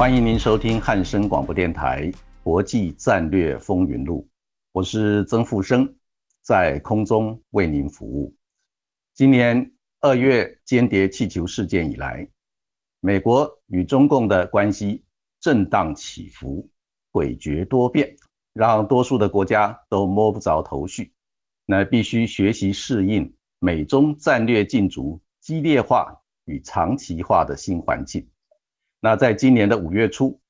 欢迎您收听汉声广播电台《国际战略风云录》，我是曾富生。在空中为您服务。今年二月间谍气球事件以来，美国与中共的关系震荡起伏、诡谲多变，让多数的国家都摸不着头绪。那必须学习适应美中战略竞逐激烈化与长期化的新环境。那在今年的五月初，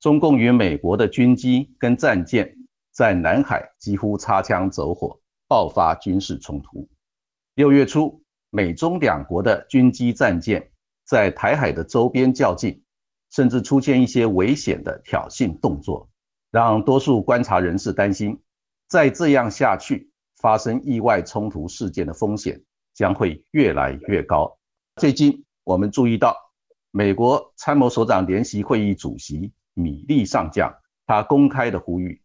中共与美国的军机跟战舰在南海几乎擦枪走火。爆发军事冲突。六月初，美中两国的军机战舰在台海的周边较劲，甚至出现一些危险的挑衅动作，让多数观察人士担心，再这样下去，发生意外冲突事件的风险将会越来越高。最近，我们注意到，美国参谋首长联席会议主席米利上将，他公开的呼吁，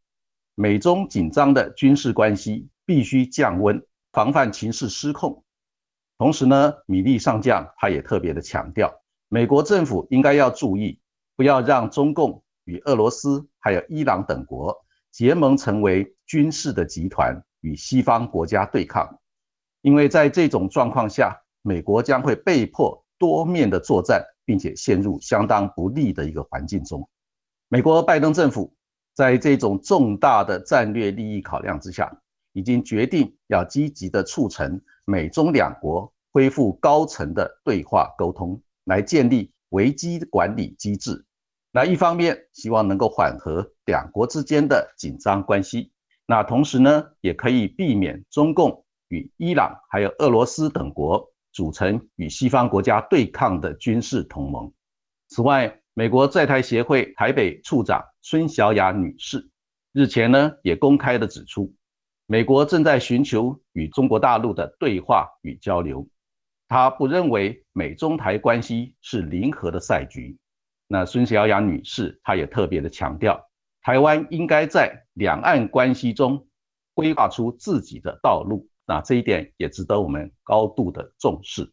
美中紧张的军事关系。必须降温，防范情势失控。同时呢，米利上将他也特别的强调，美国政府应该要注意，不要让中共与俄罗斯还有伊朗等国结盟成为军事的集团，与西方国家对抗。因为在这种状况下，美国将会被迫多面的作战，并且陷入相当不利的一个环境中。美国拜登政府在这种重大的战略利益考量之下。已经决定要积极的促成美中两国恢复高层的对话沟通，来建立危机管理机制。那一方面希望能够缓和两国之间的紧张关系，那同时呢，也可以避免中共与伊朗还有俄罗斯等国组成与西方国家对抗的军事同盟。此外，美国在台协会台北处长孙小雅女士日前呢，也公开的指出。美国正在寻求与中国大陆的对话与交流，他不认为美中台关系是零和的赛局。那孙小雅女士，她也特别的强调，台湾应该在两岸关系中规划出自己的道路。那这一点也值得我们高度的重视。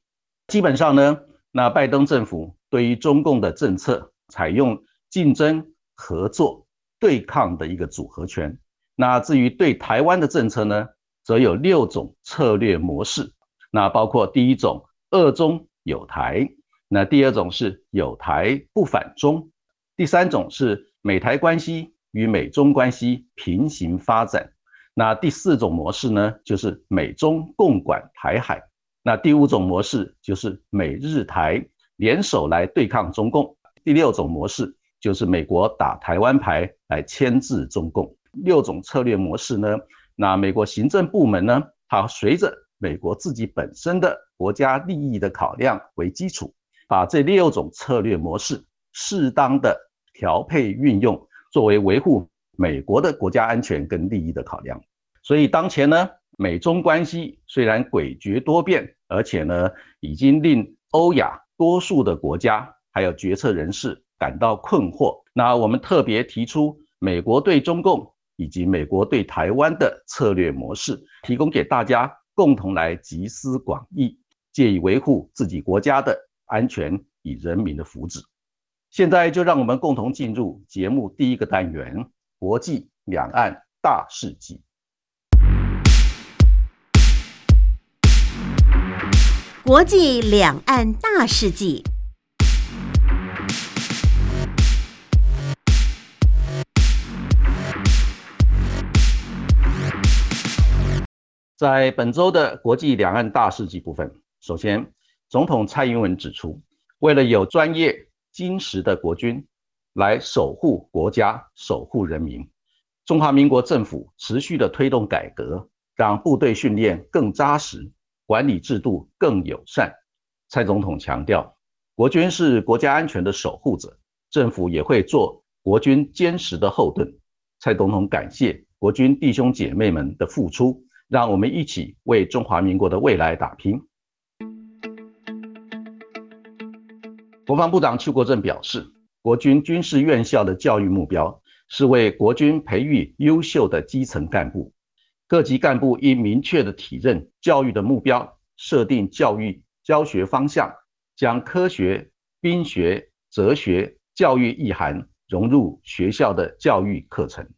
基本上呢，那拜登政府对于中共的政策，采用竞争、合作、对抗的一个组合拳。那至于对台湾的政策呢，则有六种策略模式。那包括第一种二中有台，那第二种是有台不反中，第三种是美台关系与美中关系平行发展。那第四种模式呢，就是美中共管台海。那第五种模式就是美日台联手来对抗中共。第六种模式就是美国打台湾牌来牵制中共。六种策略模式呢？那美国行政部门呢？它随着美国自己本身的国家利益的考量为基础，把这六种策略模式适当的调配运用，作为维护美国的国家安全跟利益的考量。所以当前呢，美中关系虽然诡谲多变，而且呢，已经令欧亚多数的国家还有决策人士感到困惑。那我们特别提出，美国对中共。以及美国对台湾的策略模式，提供给大家共同来集思广益，借以维护自己国家的安全与人民的福祉。现在就让我们共同进入节目第一个单元：国际两岸大事记。国际两岸大事记。在本周的国际两岸大事记部分，首先，总统蔡英文指出，为了有专业、精实的国军，来守护国家、守护人民。中华民国政府持续的推动改革，让部队训练更扎实，管理制度更友善。蔡总统强调，国军是国家安全的守护者，政府也会做国军坚实的后盾。蔡总统感谢国军弟兄姐妹们的付出，让我们一起为中华民国的未来打拼。国防部长邱国正表示，国军军事院校的教育目标。是为国军培育优秀的基层干部，各级干部应明确的体认教育的目标，设定教育教学方向，将科学、兵学、哲学教育意涵融入学校的教育课程，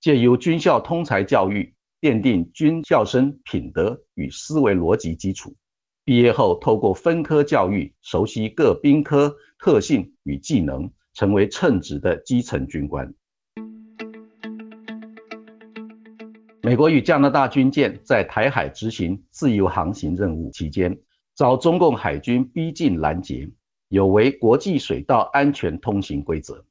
借由军校通才教育，奠定军校生品德与思维逻辑基础。毕业后，透过分科教育，熟悉各兵科特性与技能，成为称职的基层军官。美国与加拿大军舰在台海执行自由航行任务期间，遭中共海军逼近拦截，有违国际水道安全通行规则。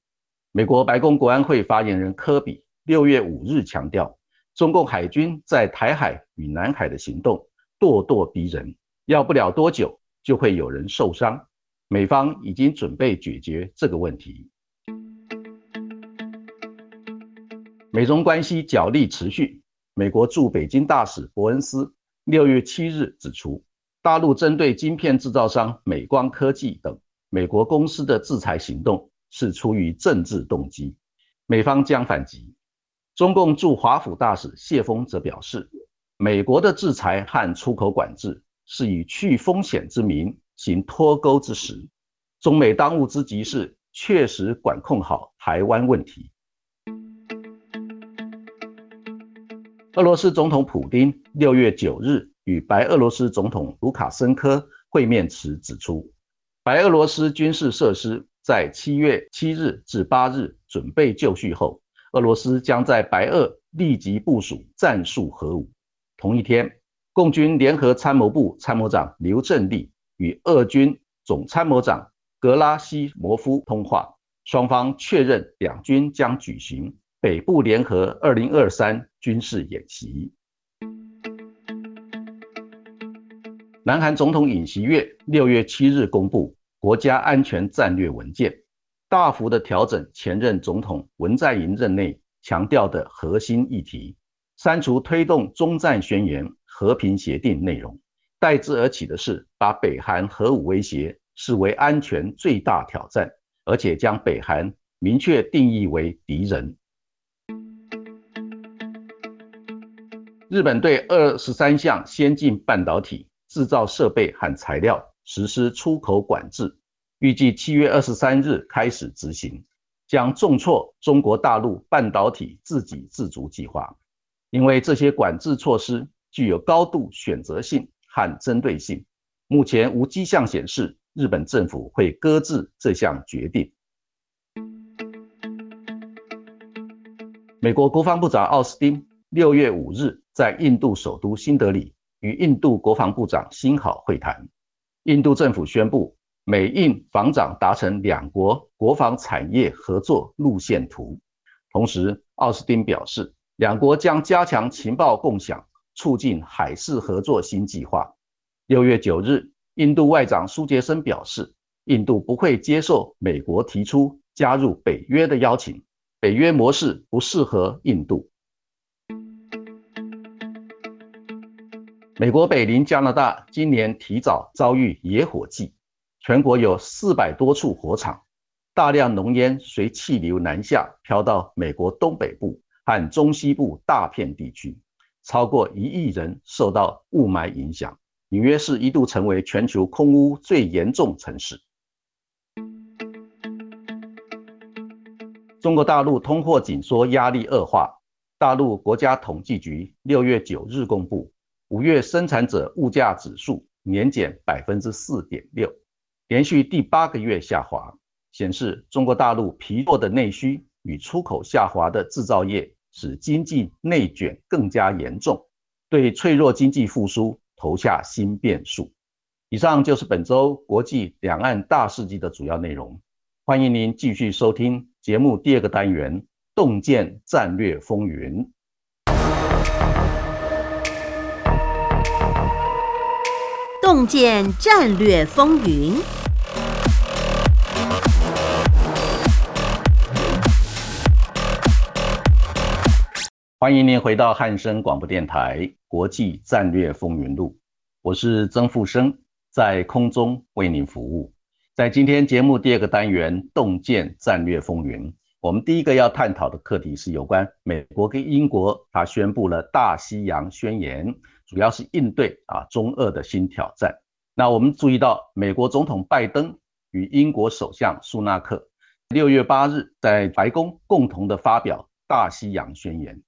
美国白宫国安会发言人科比六月五日强调，中共海军在台海与南海的行动咄咄逼人，要不了多久就会有人受伤。美方已经准备解决这个问题。美中关系角力持续。美国驻北京大使伯恩斯六月七日指出，大陆针对晶片制造商美光科技等美国公司的制裁行动是出于政治动机，美方将反击。中共驻华府大使谢峰则表示，美国的制裁和出口管制是以去风险之名行脱钩之时，中美当务之急是确实管控好台湾问题。俄罗斯总统普京六月九日与白俄罗斯总统卢卡申科会面时指出，白俄罗斯军事设施在七月七日至八日准备就绪后，俄罗斯将在白俄立即部署战术核武。同一天，共军联合参谋部参谋长刘振立与俄军总参谋长格拉西莫夫通话，双方确认两军将举行。北部联合二零二三军事演习。南韩总统尹锡悦六月七日公布国家安全战略文件，大幅的调整前任总统文在寅任内强调的核心议题，删除推动中战宣言和平协定内容，代之而起的是把北韩核武威胁视为安全最大挑战，而且将北韩明确定义为敌人。日本对二十三项先进半导体制造设备和材料实施出口管制，预计七月二十三日开始执行，将重挫中国大陆半导体自给自足计划。因为这些管制措施具有高度选择性和针对性，目前无迹象显示日本政府会搁置这项决定。美国国防部长奥斯汀六月五日。在印度首都新德里与印度国防部长辛好会谈，印度政府宣布美印防长达成两国国防产业合作路线图。同时，奥斯汀表示，两国将加强情报共享，促进海事合作新计划。六月九日，印度外长苏杰生表示，印度不会接受美国提出加入北约的邀请，北约模式不适合印度。美国北邻加拿大今年提早遭遇野火季，全国有四百多处火场，大量浓烟随气流南下飘到美国东北部和中西部大片地区，超过一亿人受到雾霾影响。纽约市一度成为全球空污最严重城市。中国大陆通货紧缩压力恶化，大陆国家统计局六月九日公布。五月生产者物价指数年减百分之四点六，连续第八个月下滑，显示中国大陆疲弱的内需与出口下滑的制造业，使经济内卷更加严重，对脆弱经济复苏投下新变数。以上就是本周国际两岸大事记的主要内容，欢迎您继续收听。节目第二个单元《洞见战略风云》。洞见战略风云。欢迎您回到汉声广播电台《国际战略风云录》，我是曾富生，在空中为您服务。在今天节目第二个单元《洞见战略风云》，我们第一个要探讨的课题是有关美国跟英国，他宣布了大西洋宣言，主要是应对啊中俄的新挑战。那我们注意到，美国总统拜登与英国首相苏纳克六月八日在白宫共同的发表大西洋宣言。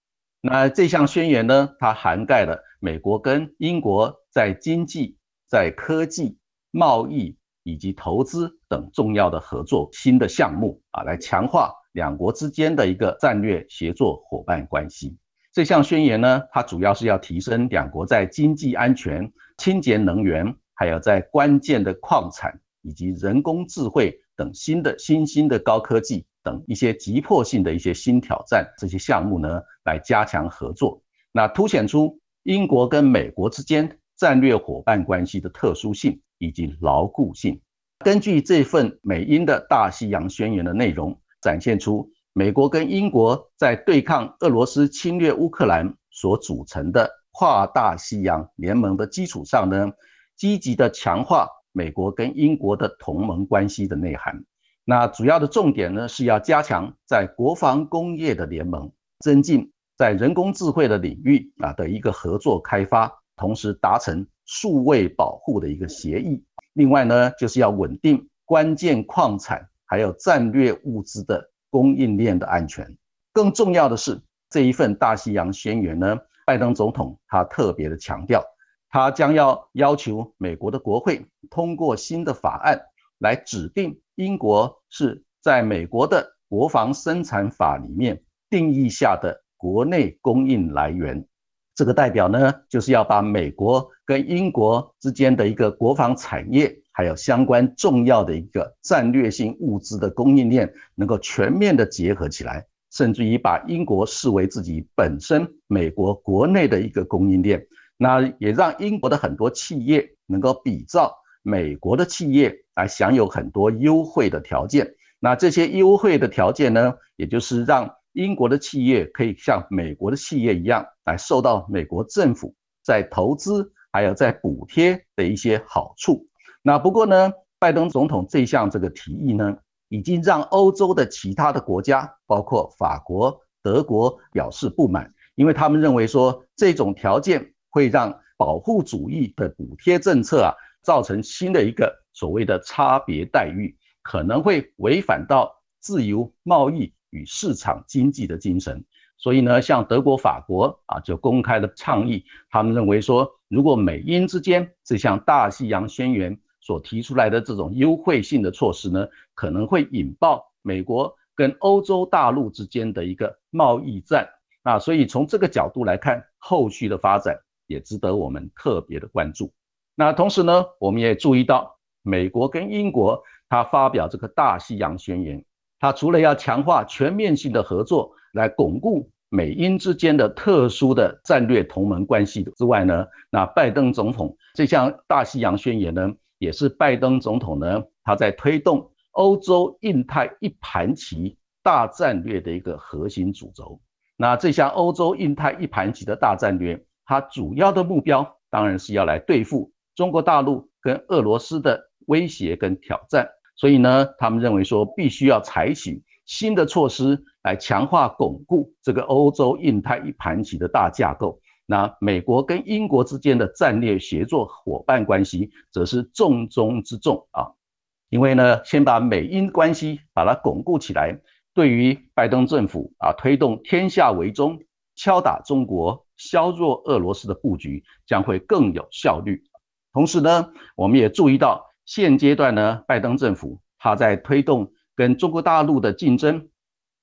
那这项宣言呢，它涵盖了美国跟英国在经济、在科技、贸易。以及投资等重要的合作新的项目啊，来强化两国之间的一个战略协作伙伴关系。这项宣言呢，它主要是要提升两国在经济安全、清洁能源，还有在关键的矿产以及人工智慧等新的新兴的高科技等一些急迫性的一些新挑战这些项目呢，来加强合作。那凸显出英国跟美国之间战略伙伴关系的特殊性。以及牢固性。根据这份美英的大西洋宣言的内容，展现出美国跟英国在对抗俄罗斯侵略乌克兰所组成的跨大西洋联盟的基础上呢，积极的强化美国跟英国的同盟关系的内涵。那主要的重点呢，是要加强在国防工业的联盟，增进在人工智慧的领域啊的一个合作开发，同时达成。数位保护的一个协议，另外呢，就是要稳定关键矿产还有战略物资的供应链的安全。更重要的是，这一份大西洋宣言呢，拜登总统他特别的强调，他将要要求美国的国会通过新的法案，来指定英国是在美国的国防生产法里面定义下的国内供应来源。这个代表呢，就是要把美国跟英国之间的一个国防产业，还有相关重要的一个战略性物资的供应链，能够全面的结合起来，甚至于把英国视为自己本身美国国内的一个供应链，那也让英国的很多企业能够比照美国的企业来享有很多优惠的条件。那这些优惠的条件呢，也就是让。英国的企业可以像美国的企业一样，来受到美国政府在投资还有在补贴的一些好处。那不过呢，拜登总统这项这个提议呢，已经让欧洲的其他的国家，包括法国、德国表示不满，因为他们认为说这种条件会让保护主义的补贴政策啊，造成新的一个所谓的差别待遇，可能会违反到自由贸易。与市场经济的精神，所以呢，像德国、法国啊，就公开的倡议，他们认为说，如果美英之间这项大西洋宣言所提出来的这种优惠性的措施呢，可能会引爆美国跟欧洲大陆之间的一个贸易战啊，所以从这个角度来看，后续的发展也值得我们特别的关注。那同时呢，我们也注意到，美国跟英国他发表这个大西洋宣言。他除了要强化全面性的合作，来巩固美英之间的特殊的战略同盟关系之外呢，那拜登总统这项大西洋宣言呢，也是拜登总统呢他在推动欧洲印太一盘棋大战略的一个核心主轴。那这项欧洲印太一盘棋的大战略，它主要的目标当然是要来对付中国大陆跟俄罗斯的威胁跟挑战。所以呢，他们认为说，必须要采取新的措施来强化、巩固这个欧洲印太一盘棋的大架构。那美国跟英国之间的战略协作伙伴关系，则是重中之重啊。因为呢，先把美英关系把它巩固起来，对于拜登政府啊推动天下为中、敲打中国、削弱俄罗斯的布局，将会更有效率。同时呢，我们也注意到。现阶段呢，拜登政府他在推动跟中国大陆的竞争，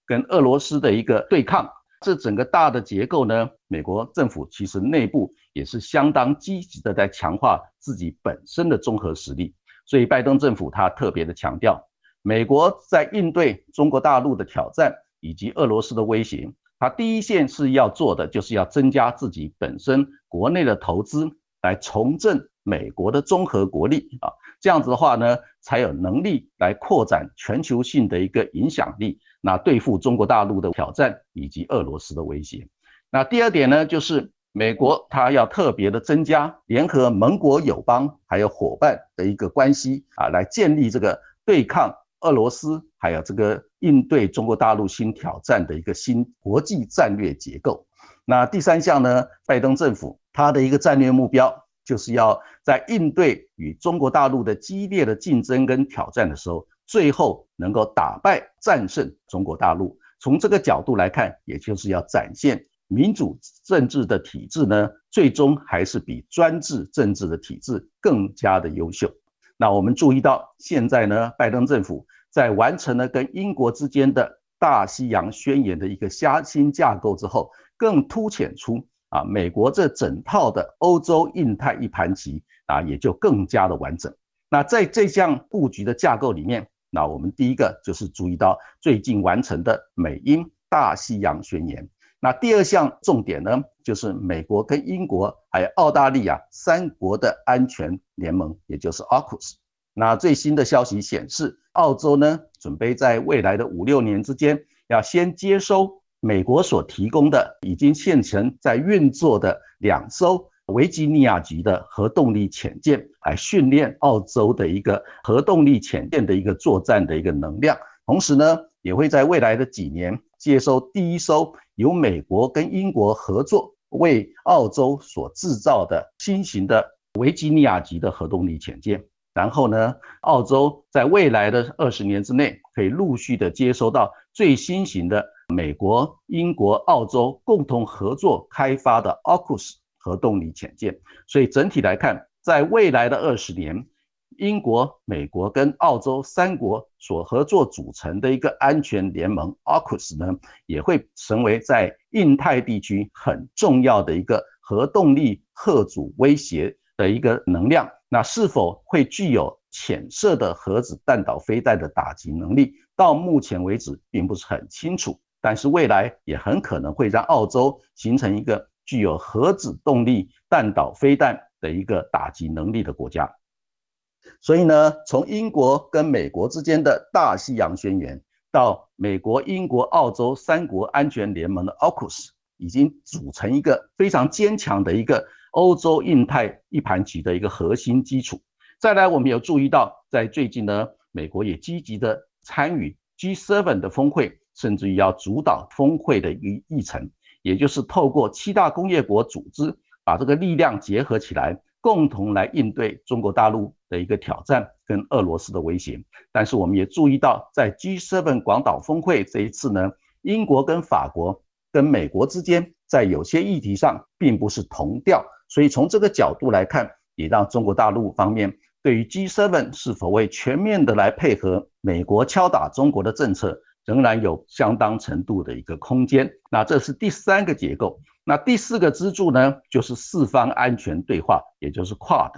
跟俄罗斯的一个对抗，这整个大的结构呢，美国政府其实内部也是相当积极的在强化自己本身的综合实力。所以拜登政府他特别的强调，美国在应对中国大陆的挑战以及俄罗斯的威胁，他第一线是要做的，就是要增加自己本身国内的投资，来重振美国的综合国力啊。这样子的话呢，才有能力来扩展全球性的一个影响力，那对付中国大陆的挑战以及俄罗斯的威胁。那第二点呢，就是美国它要特别的增加联合盟国友邦还有伙伴的一个关系啊，来建立这个对抗。俄罗斯还有这个应对中国大陆新挑战的一个新国际战略结构。那第三项呢？拜登政府他的一个战略目标，就是要在应对与中国大陆的激烈的竞争跟挑战的时候，最后能够打败战胜中国大陆。从这个角度来看，也就是要展现民主政治的体制呢，最终还是比专制政治的体制更加的优秀。那我们注意到，现在呢，拜登政府在完成了跟英国之间的大西洋宣言的一个加新架构之后，更凸显出啊，美国这整套的欧洲印太一盘棋啊，也就更加的完整。那在这项布局的架构里面，那我们第一个就是注意到最近完成的美英大西洋宣言。那第二项重点呢，就是美国跟英国还有澳大利亚三国的安全联盟，也就是 AUKUS。那最新的消息显示，澳洲呢准备在未来的五六年之间，要先接收美国所提供的已经现成在运作的两艘维吉尼亚级的核动力潜舰，来训练澳洲的一个核动力潜舰的一个作战的一个能量。同时呢，也会在未来的几年接收第一艘。由美国跟英国合作为澳洲所制造的新型的维吉尼亚级的核动力潜舰，然后呢，澳洲在未来的二十年之内可以陆续的接收到最新型的美国、英国、澳洲共同合作开发的 AUKUS 核动力潜舰。所以整体来看，在未来的二十年。英国、美国跟澳洲三国所合作组成的一个安全联盟 AUKUS 呢，也会成为在印太地区很重要的一个核动力核阻威胁的一个能量。那是否会具有潜射的核子弹道飞弹的打击能力？到目前为止并不是很清楚，但是未来也很可能会让澳洲形成一个具有核子动力弹道飞弹的一个打击能力的国家。所以呢，从英国跟美国之间的大西洋宣言，到美国、英国、澳洲三国安全联盟的 AUKUS，已经组成一个非常坚强的一个欧洲印太一盘棋的一个核心基础。再来，我们有注意到，在最近呢，美国也积极的参与 G7 的峰会，甚至于要主导峰会的一议程，也就是透过七大工业国组织，把这个力量结合起来。共同来应对中国大陆的一个挑战跟俄罗斯的威胁，但是我们也注意到，在 G7 广岛峰会这一次呢，英国跟法国跟美国之间在有些议题上并不是同调，所以从这个角度来看，也让中国大陆方面对于 G7 是否会全面的来配合美国敲打中国的政策，仍然有相当程度的一个空间。那这是第三个结构。那第四个支柱呢，就是四方安全对话，也就是 QUAD。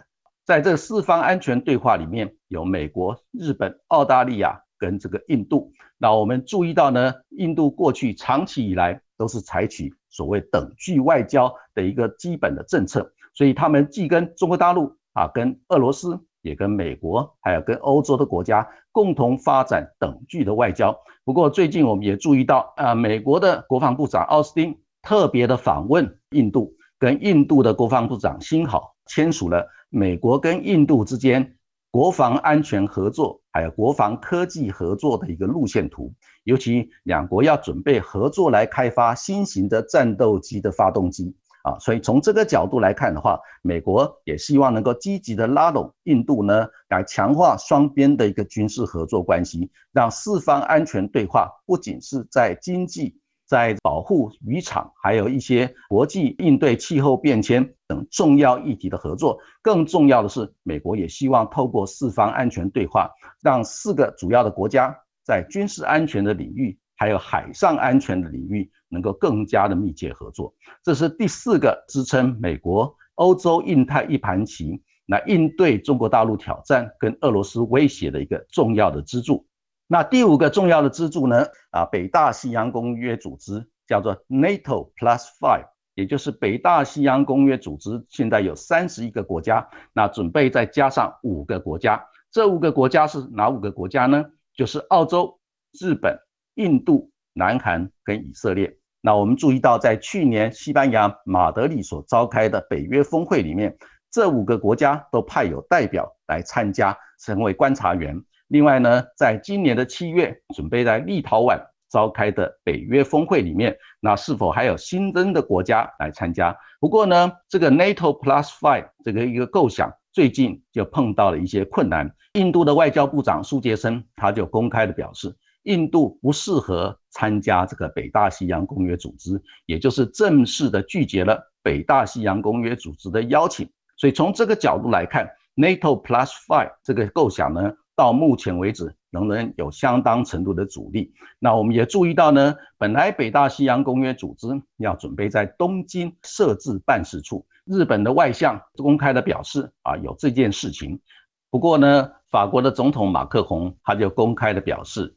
在这四方安全对话里面，有美国、日本、澳大利亚跟这个印度。那我们注意到呢，印度过去长期以来都是采取所谓等距外交的一个基本的政策，所以他们既跟中国大陆啊，跟俄罗斯，也跟美国，还有跟欧洲的国家共同发展等距的外交。不过最近我们也注意到啊，美国的国防部长奥斯汀。特别的访问印度，跟印度的国防部长辛好签署了美国跟印度之间国防安全合作，还有国防科技合作的一个路线图。尤其两国要准备合作来开发新型的战斗机的发动机啊，所以从这个角度来看的话，美国也希望能够积极的拉拢印度呢，来强化双边的一个军事合作关系，让四方安全对话不仅是在经济。在保护渔场，还有一些国际应对气候变迁等重要议题的合作。更重要的是，美国也希望透过四方安全对话，让四个主要的国家在军事安全的领域，还有海上安全的领域，能够更加的密切合作。这是第四个支撑美国、欧洲、印太一盘棋来应对中国大陆挑战跟俄罗斯威胁的一个重要的支柱。那第五个重要的支柱呢？啊，北大西洋公约组织叫做 NATO Plus Five，也就是北大西洋公约组织现在有三十一个国家，那准备再加上五个国家。这五个国家是哪五个国家呢？就是澳洲、日本、印度、南韩跟以色列。那我们注意到，在去年西班牙马德里所召开的北约峰会里面，这五个国家都派有代表来参加，成为观察员。另外呢，在今年的七月，准备在立陶宛召开的北约峰会里面，那是否还有新增的国家来参加？不过呢，这个 NATO Plus Five 这个一个构想，最近就碰到了一些困难。印度的外交部长苏杰生他就公开的表示，印度不适合参加这个北大西洋公约组织，也就是正式的拒绝了北大西洋公约组织的邀请。所以从这个角度来看，NATO Plus Five 这个构想呢？到目前为止，仍然有相当程度的阻力。那我们也注意到呢，本来北大西洋公约组织要准备在东京设置办事处，日本的外相公开的表示啊，有这件事情。不过呢，法国的总统马克宏他就公开的表示，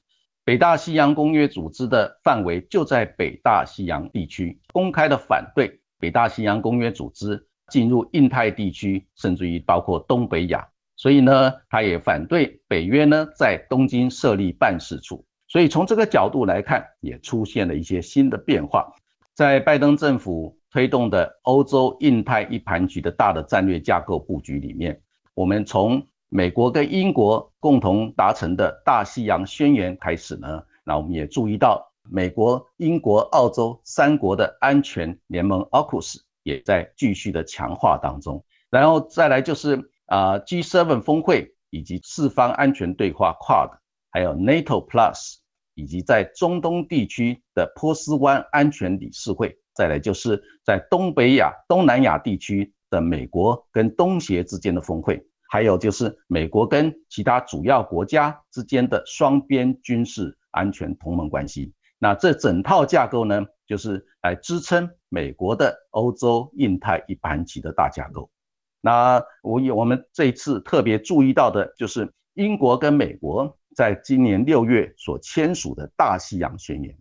北大西洋公约组织的范围就在北大西洋地区，公开的反对北大西洋公约组织进入印太地区，甚至于包括东北亚。所以呢，他也反对北约呢在东京设立办事处。所以从这个角度来看，也出现了一些新的变化。在拜登政府推动的欧洲印太一盘局的大的战略架构布局里面，我们从美国跟英国共同达成的大西洋宣言开始呢，那我们也注意到美国、英国、澳洲三国的安全联盟 AUKUS 也在继续的强化当中。然后再来就是。啊，G7 峰会以及四方安全对话 Quad，还有 NATO Plus，以及在中东地区的波斯湾安全理事会，再来就是在东北亚、东南亚地区的美国跟东协之间的峰会，还有就是美国跟其他主要国家之间的双边军事安全同盟关系。那这整套架构呢，就是来支撑美国的欧洲印太一盘棋的大架构。那我有我们这一次特别注意到的，就是英国跟美国在今年六月所签署的大西洋宣言。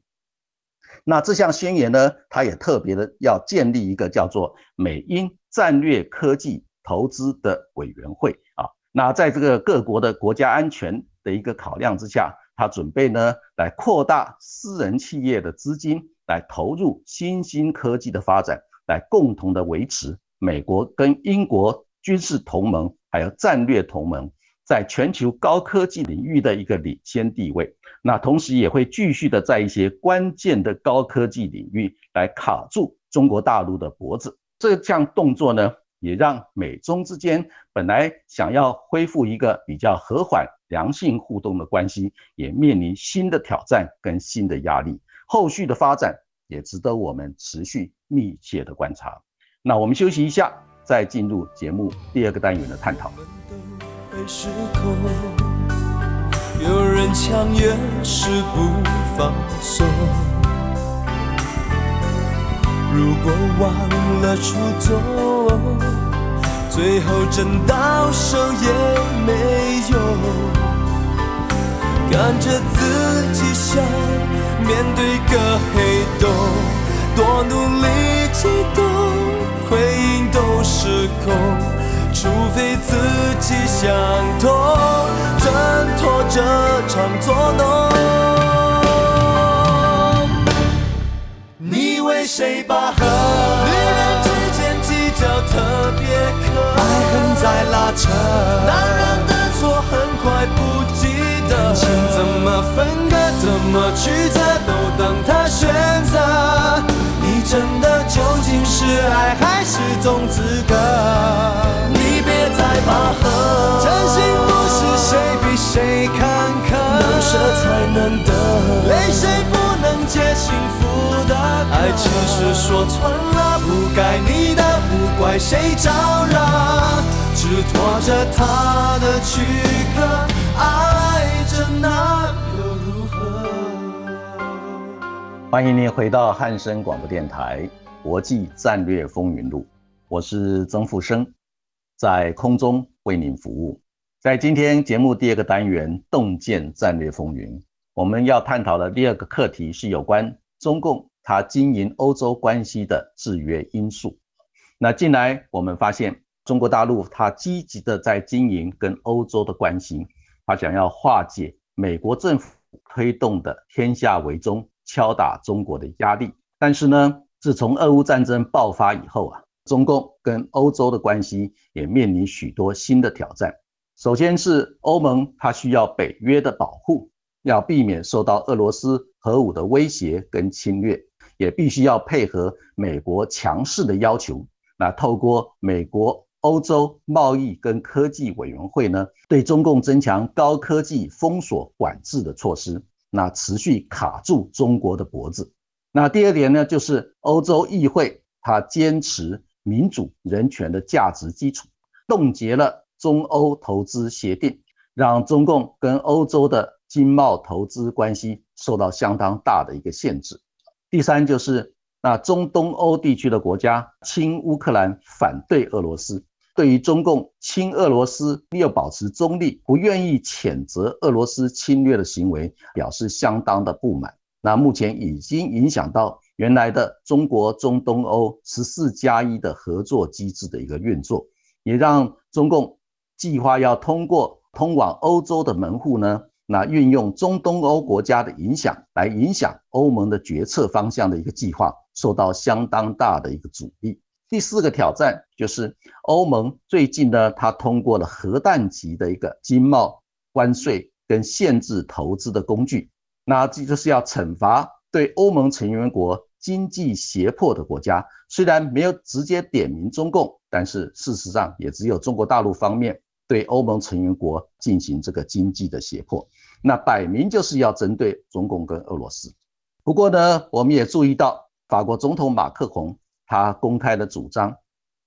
那这项宣言呢，它也特别的要建立一个叫做美英战略科技投资的委员会啊。那在这个各国的国家安全的一个考量之下，他准备呢来扩大私人企业的资金，来投入新兴科技的发展，来共同的维持。美国跟英国军事同盟，还有战略同盟，在全球高科技领域的一个领先地位。那同时也会继续的在一些关键的高科技领域来卡住中国大陆的脖子。这项动作呢，也让美中之间本来想要恢复一个比较和缓、良性互动的关系，也面临新的挑战跟新的压力。后续的发展也值得我们持续密切的观察。那我们休息一下，再进入节目第二个单元的探讨。有人强也是不放松。如果忘了初衷，最后真到手也没有。看着自己像面对个黑洞，多努力激动。回应都失控，除非自己想通，挣脱这场作弄。你为谁拔河？女人之间计较特别，爱恨在拉扯，男人的错很快不记得。感情怎么分割？怎么曲折？都等他选择。你真的究竟是爱还是种资格？你别再拔河，真心不是谁比谁坎坷，能舍才能得，泪水不能解幸福的爱情是说穿了，不该你的，不怪谁招惹，只拖着他的躯壳，爱着那又如何。欢迎您回到汉声广播电台《国际战略风云录》，我是曾富生，在空中为您服务。在今天节目第二个单元“洞见战略风云”，我们要探讨的第二个课题是有关中共它经营欧洲关系的制约因素。那近来我们发现，中国大陆它积极的在经营跟欧洲的关系，它想要化解美国政府推动的天下为中、敲打中国的压力。但是呢，自从俄乌战争爆发以后啊，中共跟欧洲的关系也面临许多新的挑战。首先是欧盟，它需要北约的保护，要避免受到俄罗斯核武的威胁跟侵略，也必须要配合美国强势的要求。那透过美国欧洲贸易跟科技委员会呢，对中共增强高科技封锁管制的措施，那持续卡住中国的脖子。那第二点呢，就是欧洲议会它坚持民主人权的价值基础，冻结了。中欧投资协定让中共跟欧洲的经贸投资关系受到相当大的一个限制。第三就是那中东欧地区的国家亲乌克兰，反对俄罗斯，对于中共亲俄罗斯又保持中立，不愿意谴责俄罗斯侵略的行为，表示相当的不满。那目前已经影响到原来的中国中东欧十四加一的合作机制的一个运作，也让中共。计划要通过通往欧洲的门户呢，那运用中东欧国家的影响来影响欧盟的决策方向的一个计划，受到相当大的一个阻力。第四个挑战就是欧盟最近呢，它通过了核弹级的一个经贸关税跟限制投资的工具，那这就是要惩罚对欧盟成员国经济胁迫的国家。虽然没有直接点名中共，但是事实上也只有中国大陆方面。对欧盟成员国进行这个经济的胁迫，那摆明就是要针对中共跟俄罗斯。不过呢，我们也注意到，法国总统马克龙他公开的主张，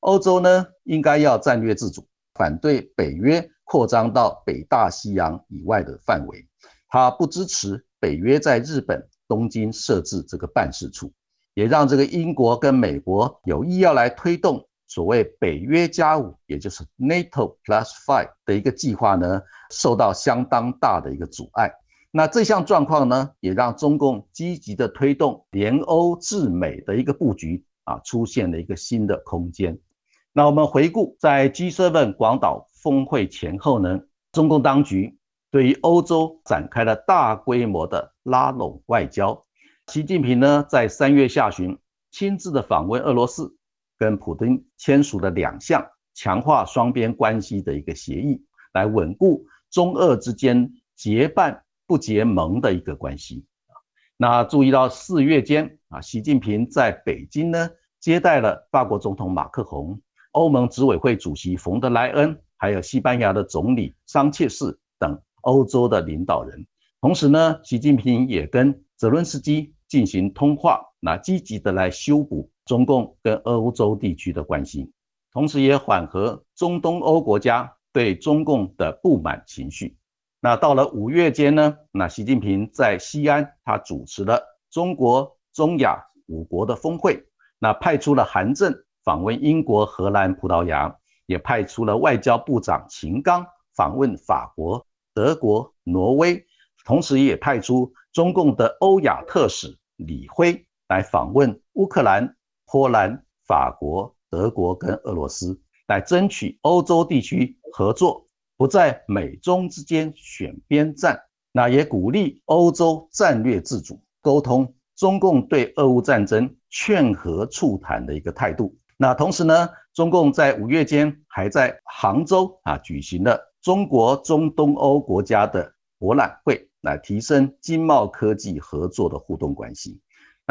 欧洲呢应该要战略自主，反对北约扩张到北大西洋以外的范围。他不支持北约在日本东京设置这个办事处，也让这个英国跟美国有意要来推动。所谓北约加五，也就是 NATO Plus Five 的一个计划呢，受到相当大的一个阻碍。那这项状况呢，也让中共积极的推动联欧制美的一个布局啊，出现了一个新的空间。那我们回顾在 G7 广岛峰会前后呢，中共当局对于欧洲展开了大规模的拉拢外交。习近平呢，在三月下旬亲自的访问俄罗斯。跟普京签署了两项强化双边关系的一个协议，来稳固中俄之间结伴不结盟的一个关系。那注意到四月间啊，习近平在北京呢接待了法国总统马克龙、欧盟执委会主席冯德莱恩，还有西班牙的总理桑切斯等欧洲的领导人。同时呢，习近平也跟泽伦斯基进行通话，那积极的来修补。中共跟欧洲地区的关系，同时也缓和中东欧国家对中共的不满情绪。那到了五月间呢，那习近平在西安，他主持了中国、中亚五国的峰会，那派出了韩正访问英国、荷兰、葡萄牙，也派出了外交部长秦刚访问法国、德国、挪威，同时也派出中共的欧亚特使李辉来访问乌克兰。波兰、法国、德国跟俄罗斯来争取欧洲地区合作，不在美中之间选边站。那也鼓励欧洲战略自主，沟通中共对俄乌战争劝和促谈的一个态度。那同时呢，中共在五月间还在杭州啊举行了中国中东欧国家的博览会，来提升经贸科技合作的互动关系。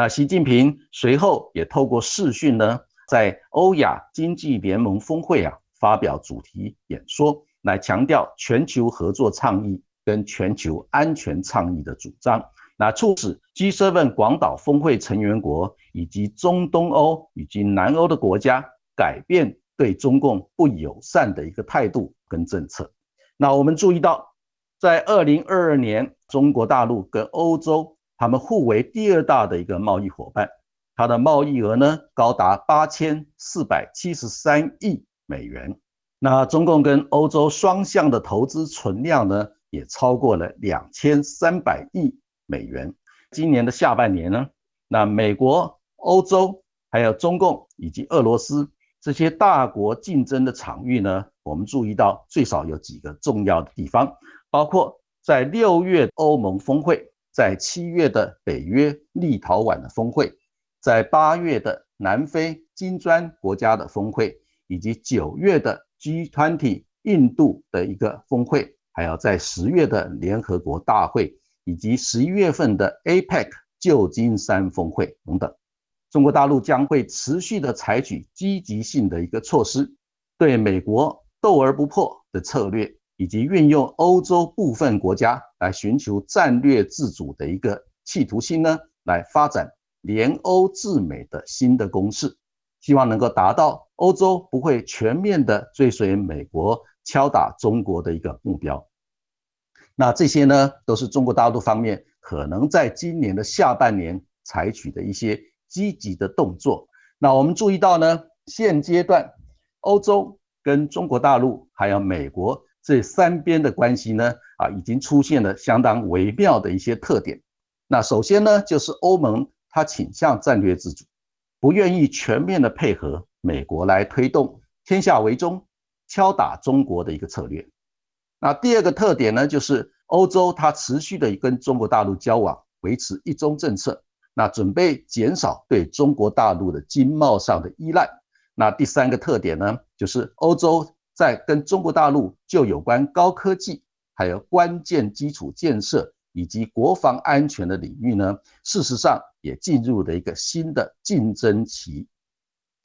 那习近平随后也透过视讯呢，在欧亚经济联盟峰会啊发表主题演说，来强调全球合作倡议跟全球安全倡议的主张，那促使 G7 广岛峰会成员国以及中东欧以及南欧的国家改变对中共不友善的一个态度跟政策。那我们注意到，在二零二二年，中国大陆跟欧洲。他们互为第二大的一个贸易伙伴，它的贸易额呢高达八千四百七十三亿美元。那中共跟欧洲双向的投资存量呢，也超过了两千三百亿美元。今年的下半年呢，那美国、欧洲还有中共以及俄罗斯这些大国竞争的场域呢，我们注意到最少有几个重要的地方，包括在六月欧盟峰会，在七月的北约立陶宛的峰会，在八月的南非金砖国家的峰会，以及九月的。G20 印度的一个峰会，还有在十月的联合国大会，以及十一月份的 APEC 旧金山峰会等等，中国大陆将会持续的采取积极性的一个措施，对美国斗而不破的策略，以及运用欧洲部分国家来寻求战略自主的一个企图心呢，来发展联欧制美的新的公式。希望能够达到欧洲不会全面的追随美国敲打中国的一个目标。那这些呢，都是中国大陆方面可能在今年的下半年采取的一些积极的动作。那我们注意到呢，现阶段欧洲跟中国大陆还有美国这三边的关系呢，啊，已经出现了相当微妙的一些特点。那首先呢，就是欧盟它倾向战略自主。不愿意全面的配合美国来推动天下为中、敲打中国的一个策略。那第二个特点呢，就是欧洲它持续的跟中国大陆交往，维持一中政策，那准备减少对中国大陆的经贸上的依赖。那第三个特点呢，就是欧洲在跟中国大陆就有关高科技、还有关键基础建设以及国防安全的领域呢，事实上。也进入了一个新的竞争期。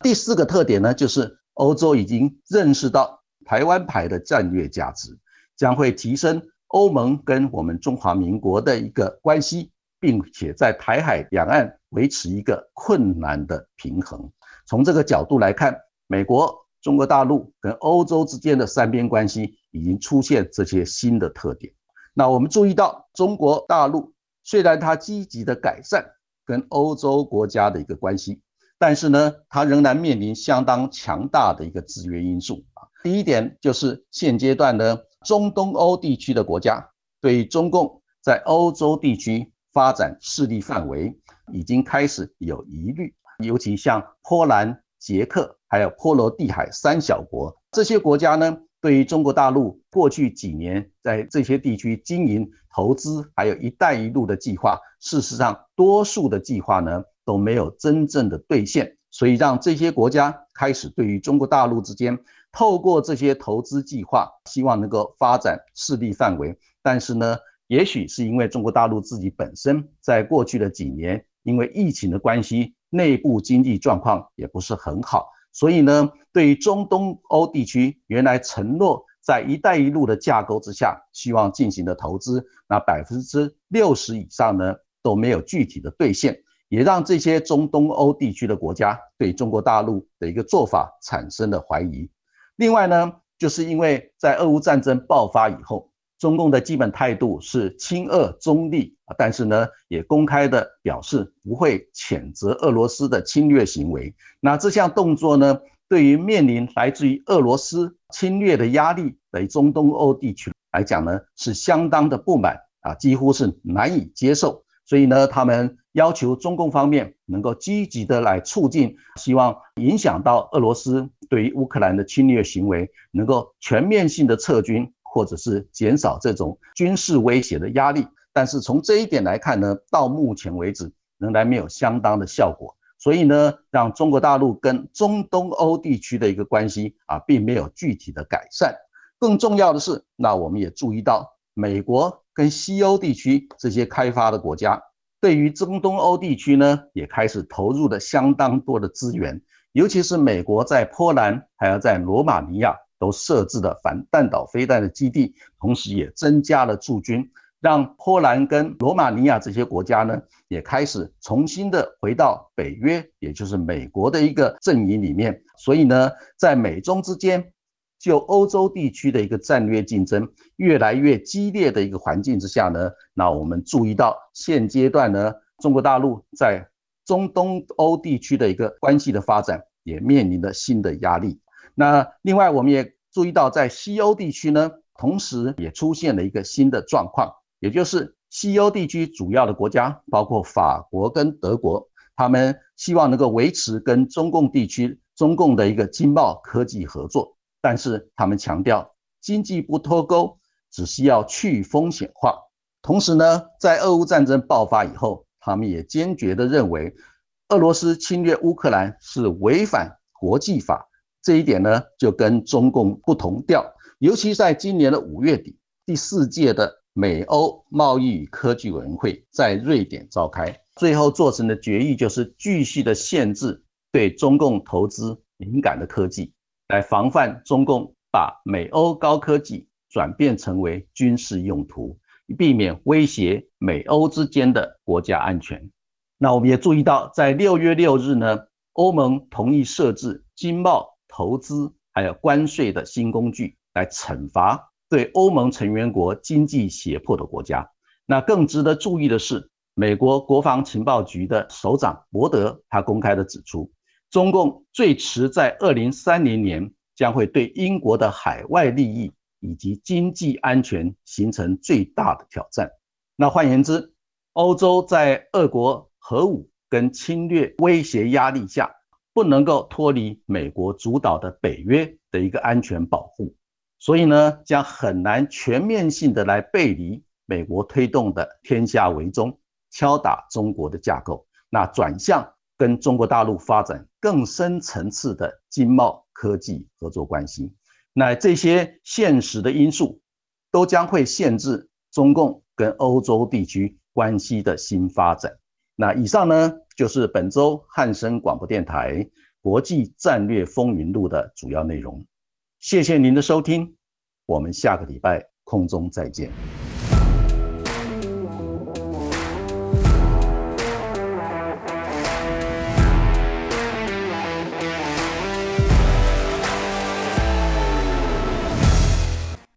第四个特点呢，就是欧洲已经认识到台湾牌的战略价值，将会提升欧盟跟我们中华民国的一个关系，并且在台海两岸维持一个困难的平衡。从这个角度来看，美国、中国大陆跟欧洲之间的三边关系已经出现这些新的特点。那我们注意到，中国大陆虽然它积极的改善。跟欧洲国家的一个关系，但是呢，它仍然面临相当强大的一个制约因素啊。第一点就是现阶段呢，中东欧地区的国家对中共在欧洲地区发展势力范围已经开始有疑虑，尤其像波兰、捷克还有波罗的海三小国这些国家呢。对于中国大陆过去几年在这些地区经营、投资，还有一带一路的计划，事实上，多数的计划呢都没有真正的兑现，所以让这些国家开始对于中国大陆之间透过这些投资计划，希望能够发展势力范围。但是呢，也许是因为中国大陆自己本身在过去的几年，因为疫情的关系，内部经济状况也不是很好。所以呢，对于中东欧地区原来承诺在“一带一路”的架构之下希望进行的投资，那百分之六十以上呢都没有具体的兑现，也让这些中东欧地区的国家对中国大陆的一个做法产生了怀疑。另外呢，就是因为在俄乌战争爆发以后。中共的基本态度是亲俄中立，但是呢，也公开的表示不会谴责俄罗斯的侵略行为。那这项动作呢，对于面临来自于俄罗斯侵略的压力的中东欧地区来讲呢，是相当的不满啊，几乎是难以接受。所以呢，他们要求中共方面能够积极的来促进，希望影响到俄罗斯对于乌克兰的侵略行为能够全面性的撤军。或者是减少这种军事威胁的压力，但是从这一点来看呢，到目前为止仍然没有相当的效果。所以呢，让中国大陆跟中东欧地区的一个关系啊，并没有具体的改善。更重要的是，那我们也注意到，美国跟西欧地区这些开发的国家，对于中东欧地区呢，也开始投入了相当多的资源，尤其是美国在波兰，还要在罗马尼亚。都设置了反弹道飞弹的基地，同时也增加了驻军，让波兰跟罗马尼亚这些国家呢，也开始重新的回到北约，也就是美国的一个阵营里面。所以呢，在美中之间，就欧洲地区的一个战略竞争越来越激烈的一个环境之下呢，那我们注意到现阶段呢，中国大陆在中东欧地区的一个关系的发展，也面临着新的压力。那另外，我们也注意到，在西欧地区呢，同时也出现了一个新的状况，也就是西欧地区主要的国家，包括法国跟德国，他们希望能够维持跟中共地区、中共的一个经贸科技合作，但是他们强调经济不脱钩，只需要去风险化。同时呢，在俄乌战争爆发以后，他们也坚决地认为，俄罗斯侵略乌克兰是违反国际法。这一点呢，就跟中共不同调。尤其在今年的五月底，第四届的美欧贸易与科技委员会在瑞典召开，最后做成的决议就是继续的限制对中共投资敏感的科技，来防范中共把美欧高科技转变成为军事用途，以避免威胁美欧之间的国家安全。那我们也注意到，在六月六日呢，欧盟同意设置经贸。投资还有关税的新工具来惩罚对欧盟成员国经济胁迫的国家。那更值得注意的是，美国国防情报局的首长伯德他公开的指出，中共最迟在二零三零年将会对英国的海外利益以及经济安全形成最大的挑战。那换言之，欧洲在俄国核武跟侵略威胁压力下。不能够脱离美国主导的北约的一个安全保护，所以呢，将很难全面性的来背离美国推动的天下为中、敲打中国的架构，那转向跟中国大陆发展更深层次的经贸科技合作关系，那这些现实的因素都将会限制中共跟欧洲地区关系的新发展。那以上呢，就是本周汉森广播电台国际战略风云录的主要内容。谢谢您的收听，我们下个礼拜空中再见。